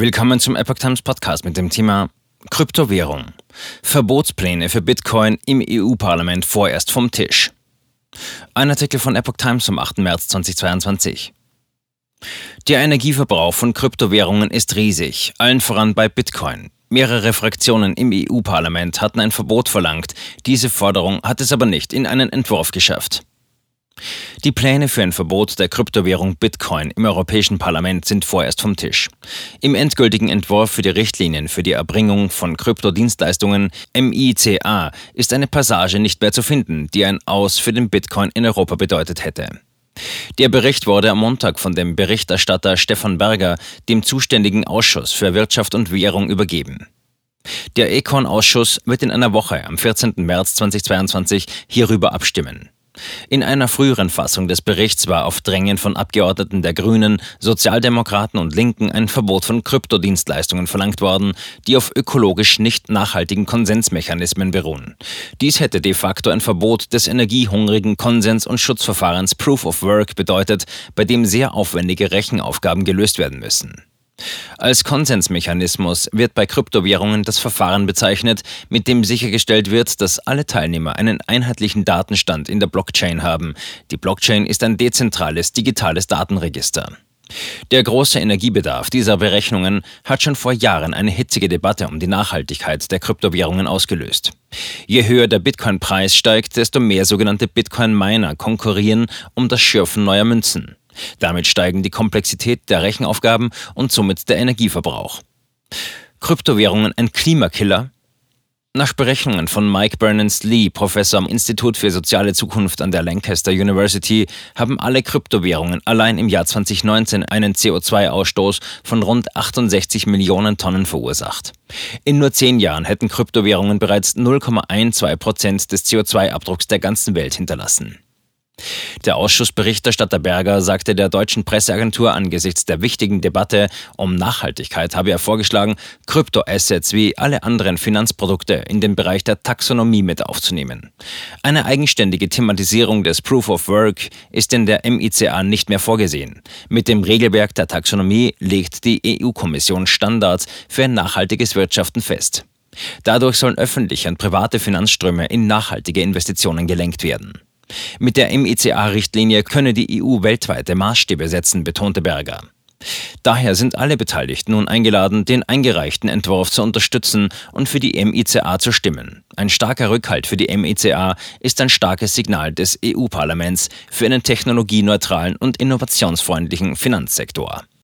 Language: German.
Willkommen zum Epoch Times Podcast mit dem Thema Kryptowährung. Verbotspläne für Bitcoin im EU-Parlament vorerst vom Tisch. Ein Artikel von Epoch Times vom 8. März 2022. Der Energieverbrauch von Kryptowährungen ist riesig, allen voran bei Bitcoin. Mehrere Fraktionen im EU-Parlament hatten ein Verbot verlangt. Diese Forderung hat es aber nicht in einen Entwurf geschafft. Die Pläne für ein Verbot der Kryptowährung Bitcoin im Europäischen Parlament sind vorerst vom Tisch. Im endgültigen Entwurf für die Richtlinien für die Erbringung von Kryptodienstleistungen MICA ist eine Passage nicht mehr zu finden, die ein Aus für den Bitcoin in Europa bedeutet hätte. Der Bericht wurde am Montag von dem Berichterstatter Stefan Berger dem zuständigen Ausschuss für Wirtschaft und Währung übergeben. Der Econ-Ausschuss wird in einer Woche am 14. März 2022 hierüber abstimmen. In einer früheren Fassung des Berichts war auf Drängen von Abgeordneten der Grünen, Sozialdemokraten und Linken ein Verbot von Kryptodienstleistungen verlangt worden, die auf ökologisch nicht nachhaltigen Konsensmechanismen beruhen. Dies hätte de facto ein Verbot des energiehungrigen Konsens- und Schutzverfahrens Proof of Work bedeutet, bei dem sehr aufwendige Rechenaufgaben gelöst werden müssen. Als Konsensmechanismus wird bei Kryptowährungen das Verfahren bezeichnet, mit dem sichergestellt wird, dass alle Teilnehmer einen einheitlichen Datenstand in der Blockchain haben. Die Blockchain ist ein dezentrales digitales Datenregister. Der große Energiebedarf dieser Berechnungen hat schon vor Jahren eine hitzige Debatte um die Nachhaltigkeit der Kryptowährungen ausgelöst. Je höher der Bitcoin-Preis steigt, desto mehr sogenannte Bitcoin-Miner konkurrieren um das Schürfen neuer Münzen. Damit steigen die Komplexität der Rechenaufgaben und somit der Energieverbrauch. Kryptowährungen ein Klimakiller? Nach Berechnungen von Mike Berners-Lee, Professor am Institut für soziale Zukunft an der Lancaster University, haben alle Kryptowährungen allein im Jahr 2019 einen CO2-Ausstoß von rund 68 Millionen Tonnen verursacht. In nur zehn Jahren hätten Kryptowährungen bereits 0,12 Prozent des CO2-Abdrucks der ganzen Welt hinterlassen. Der Ausschussberichterstatter Berger sagte der deutschen Presseagentur angesichts der wichtigen Debatte um Nachhaltigkeit habe er vorgeschlagen, Kryptoassets wie alle anderen Finanzprodukte in den Bereich der Taxonomie mit aufzunehmen. Eine eigenständige Thematisierung des Proof of Work ist in der MICA nicht mehr vorgesehen. Mit dem Regelwerk der Taxonomie legt die EU-Kommission Standards für ein nachhaltiges Wirtschaften fest. Dadurch sollen öffentliche und private Finanzströme in nachhaltige Investitionen gelenkt werden. Mit der MICA-Richtlinie könne die EU weltweite Maßstäbe setzen, betonte Berger. Daher sind alle Beteiligten nun eingeladen, den eingereichten Entwurf zu unterstützen und für die MICA zu stimmen. Ein starker Rückhalt für die MICA ist ein starkes Signal des EU-Parlaments für einen technologieneutralen und innovationsfreundlichen Finanzsektor.